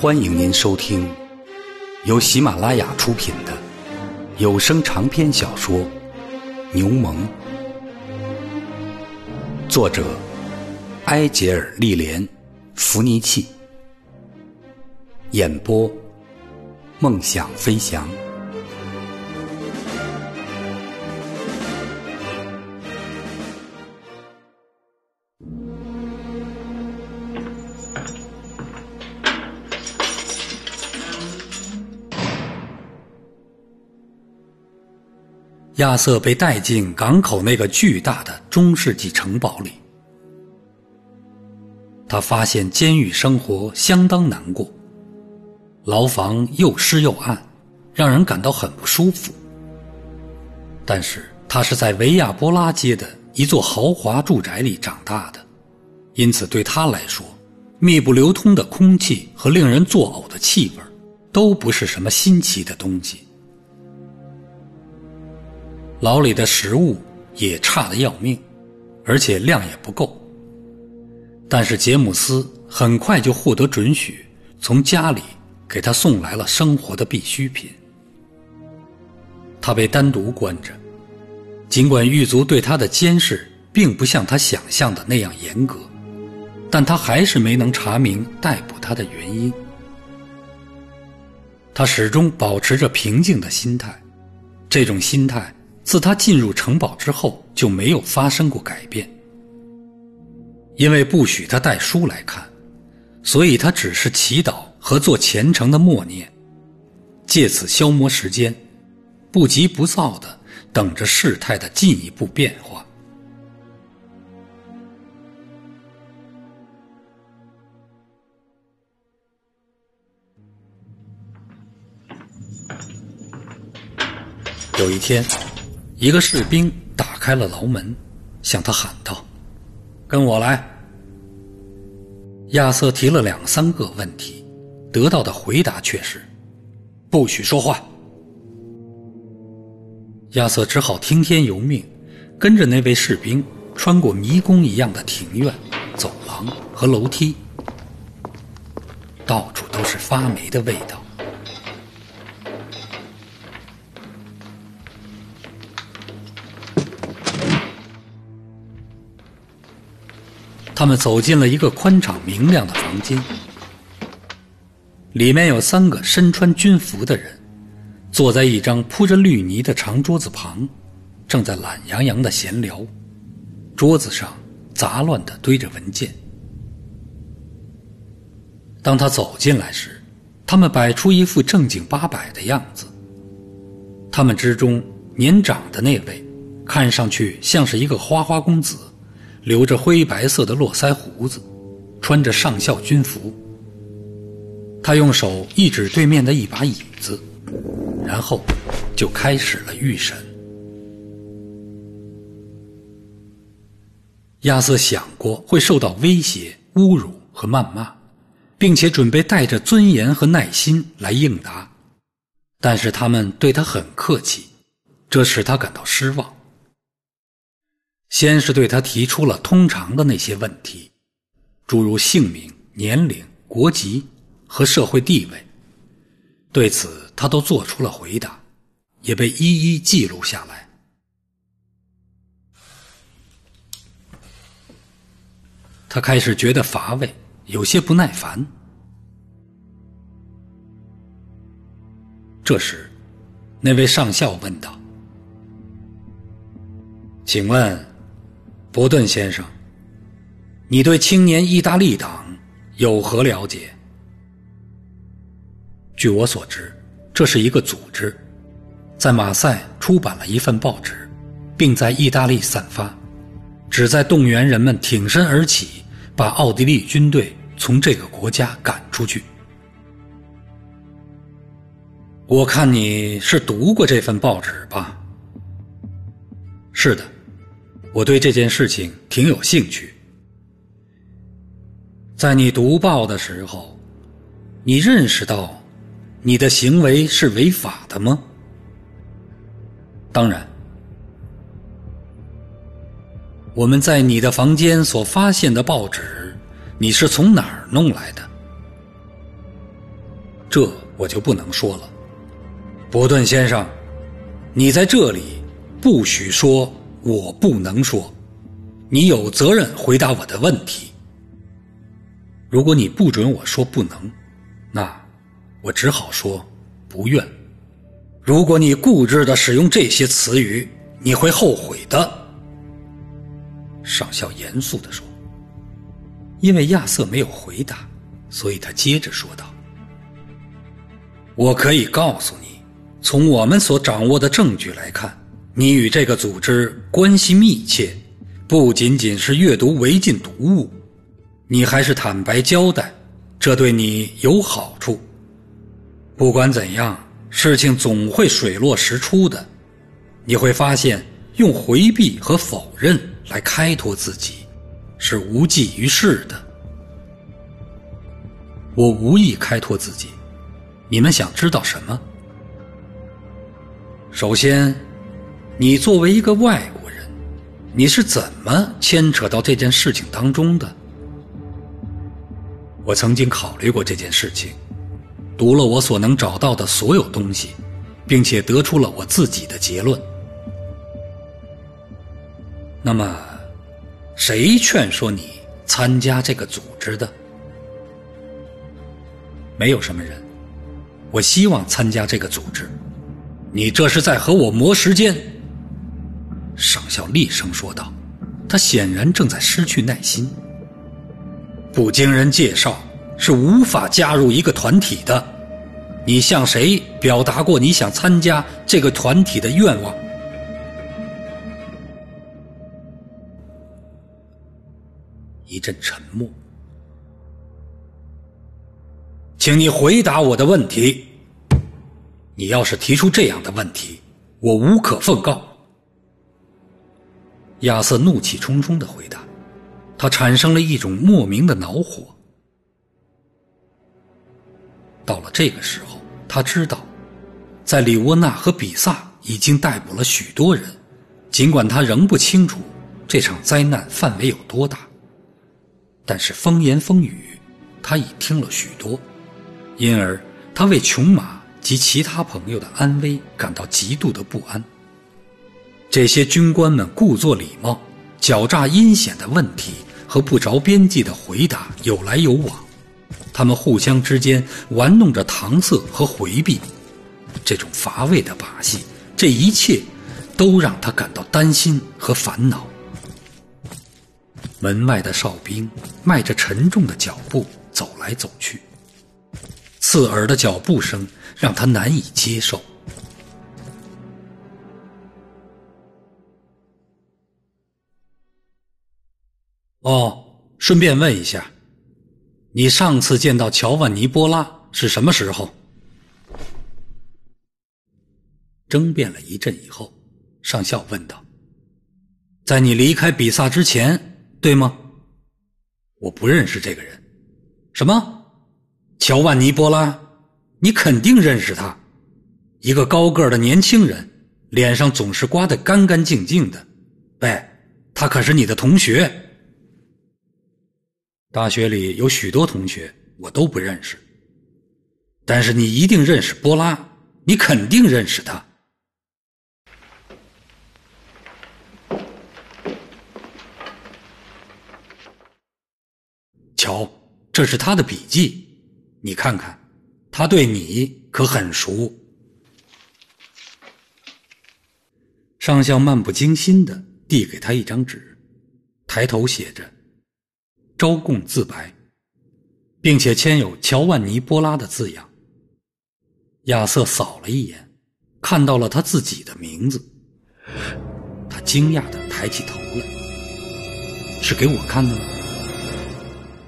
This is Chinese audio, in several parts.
欢迎您收听由喜马拉雅出品的有声长篇小说《牛虻》，作者埃杰尔·利莲·弗尼契，演播梦想飞翔。亚瑟被带进港口那个巨大的中世纪城堡里，他发现监狱生活相当难过，牢房又湿又暗，让人感到很不舒服。但是他是在维亚波拉街的一座豪华住宅里长大的，因此对他来说，密不流通的空气和令人作呕的气味，都不是什么新奇的东西。牢里的食物也差得要命，而且量也不够。但是杰姆斯很快就获得准许，从家里给他送来了生活的必需品。他被单独关着，尽管狱卒对他的监视并不像他想象的那样严格，但他还是没能查明逮捕他的原因。他始终保持着平静的心态，这种心态。自他进入城堡之后，就没有发生过改变。因为不许他带书来看，所以他只是祈祷和做虔诚的默念，借此消磨时间，不急不躁的等着事态的进一步变化。有一天。一个士兵打开了牢门，向他喊道：“跟我来。”亚瑟提了两三个问题，得到的回答却是：“不许说话。”亚瑟只好听天由命，跟着那位士兵穿过迷宫一样的庭院、走廊和楼梯，到处都是发霉的味道。他们走进了一个宽敞明亮的房间，里面有三个身穿军服的人，坐在一张铺着绿泥的长桌子旁，正在懒洋洋的闲聊。桌子上杂乱的堆着文件。当他走进来时，他们摆出一副正经八百的样子。他们之中年长的那位，看上去像是一个花花公子。留着灰白色的络腮胡子，穿着上校军服。他用手一指对面的一把椅子，然后就开始了预审。亚瑟想过会受到威胁、侮辱和谩骂，并且准备带着尊严和耐心来应答，但是他们对他很客气，这使他感到失望。先是对他提出了通常的那些问题，诸如姓名、年龄、国籍和社会地位。对此，他都做出了回答，也被一一记录下来。他开始觉得乏味，有些不耐烦。这时，那位上校问道：“请问？”伯顿先生，你对青年意大利党有何了解？据我所知，这是一个组织，在马赛出版了一份报纸，并在意大利散发，旨在动员人们挺身而起，把奥地利军队从这个国家赶出去。我看你是读过这份报纸吧？是的。我对这件事情挺有兴趣。在你读报的时候，你认识到你的行为是违法的吗？当然。我们在你的房间所发现的报纸，你是从哪儿弄来的？这我就不能说了。伯顿先生，你在这里不许说，我不能说，你有责任回答我的问题。如果你不准我说不能，那我只好说不愿。如果你固执的使用这些词语，你会后悔的。上校严肃地说。因为亚瑟没有回答，所以他接着说道：“我可以告诉你，从我们所掌握的证据来看，你与这个组织关系密切，不仅仅是阅读违禁读物，你还是坦白交代，这对你有好处。不管怎样，事情总会水落石出的。你会发现，用回避和否认来开脱自己。”是无济于事的。我无意开脱自己，你们想知道什么？首先，你作为一个外国人，你是怎么牵扯到这件事情当中的？我曾经考虑过这件事情，读了我所能找到的所有东西，并且得出了我自己的结论。那么。谁劝说你参加这个组织的？没有什么人。我希望参加这个组织。你这是在和我磨时间。”上校厉声说道。他显然正在失去耐心。不经人介绍是无法加入一个团体的。你向谁表达过你想参加这个团体的愿望？一阵沉默，请你回答我的问题。你要是提出这样的问题，我无可奉告。亚瑟怒气冲冲的回答，他产生了一种莫名的恼火。到了这个时候，他知道，在里沃纳和比萨已经逮捕了许多人，尽管他仍不清楚这场灾难范围有多大。但是风言风语，他已听了许多，因而他为琼马及其他朋友的安危感到极度的不安。这些军官们故作礼貌、狡诈阴险的问题和不着边际的回答有来有往，他们互相之间玩弄着搪塞和回避，这种乏味的把戏，这一切都让他感到担心和烦恼。门外的哨兵迈着沉重的脚步走来走去，刺耳的脚步声让他难以接受。哦，顺便问一下，你上次见到乔万尼·波拉是什么时候？争辩了一阵以后，上校问道：“在你离开比萨之前。”对吗？我不认识这个人。什么？乔万尼·波拉？你肯定认识他，一个高个的年轻人，脸上总是刮得干干净净的。喂，他可是你的同学。大学里有许多同学，我都不认识。但是你一定认识波拉，你肯定认识他。瞧，这是他的笔记，你看看，他对你可很熟。上校漫不经心的递给他一张纸，抬头写着“招供自白”，并且签有乔万尼·波拉的字样。亚瑟扫了一眼，看到了他自己的名字，他惊讶的抬起头来：“是给我看的吗？”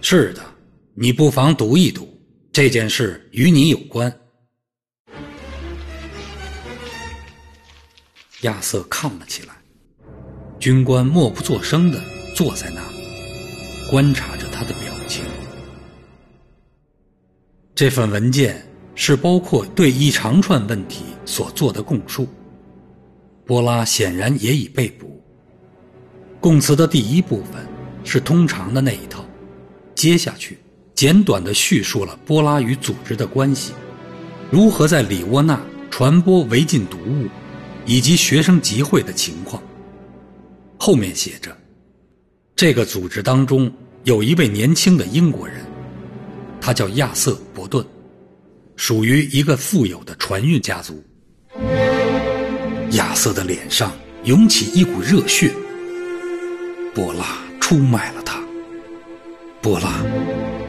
是的，你不妨读一读，这件事与你有关。亚瑟看了起来，军官默不作声的坐在那，观察着他的表情。这份文件是包括对一长串问题所做的供述。波拉显然也已被捕。供词的第一部分是通常的那一套。接下去，简短的叙述了波拉与组织的关系，如何在里窝那传播违禁毒物，以及学生集会的情况。后面写着，这个组织当中有一位年轻的英国人，他叫亚瑟·伯顿，属于一个富有的船运家族。亚瑟的脸上涌起一股热血。波拉出卖了他。波拉，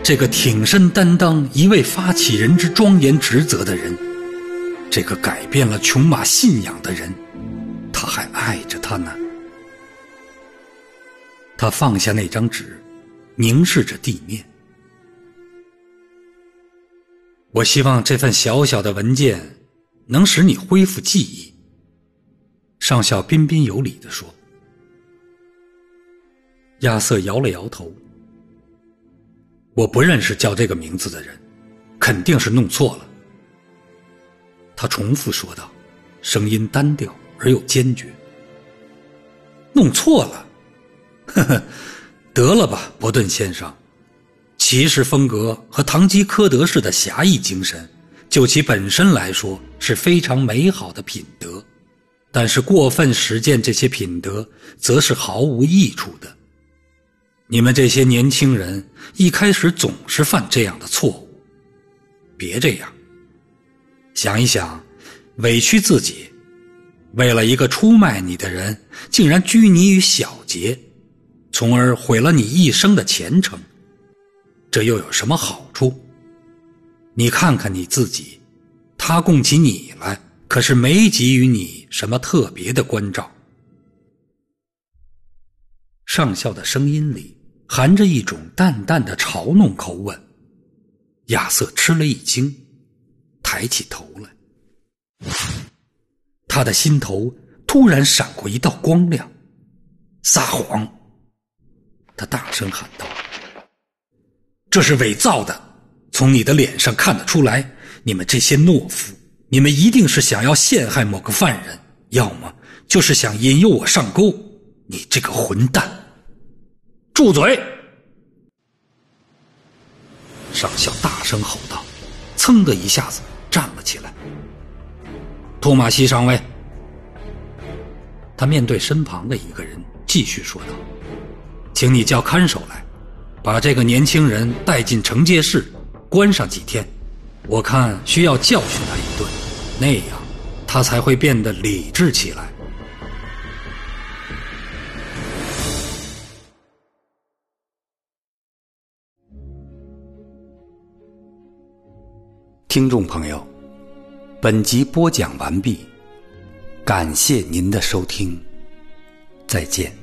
这个挺身担当一位发起人之庄严职责的人，这个改变了琼马信仰的人，他还爱着他呢。他放下那张纸，凝视着地面。我希望这份小小的文件能使你恢复记忆。上校彬彬有礼地说。亚瑟摇了摇头。我不认识叫这个名字的人，肯定是弄错了。他重复说道，声音单调而又坚决。弄错了，呵呵，得了吧，伯顿先生。骑士风格和堂吉诃德式的侠义精神，就其本身来说是非常美好的品德，但是过分实践这些品德，则是毫无益处的。你们这些年轻人一开始总是犯这样的错误，别这样。想一想，委屈自己，为了一个出卖你的人，竟然拘泥于小节，从而毁了你一生的前程，这又有什么好处？你看看你自己，他供起你来，可是没给予你什么特别的关照。上校的声音里。含着一种淡淡的嘲弄口吻，亚瑟吃了一惊，抬起头来，他的心头突然闪过一道光亮。撒谎！他大声喊道：“这是伪造的！从你的脸上看得出来，你们这些懦夫，你们一定是想要陷害某个犯人，要么就是想引诱我上钩。你这个混蛋！”住嘴！上校大声吼道，噌的一下子站了起来。托马西上尉，他面对身旁的一个人继续说道：“请你叫看守来，把这个年轻人带进惩戒室，关上几天。我看需要教训他一顿，那样他才会变得理智起来。”听众朋友，本集播讲完毕，感谢您的收听，再见。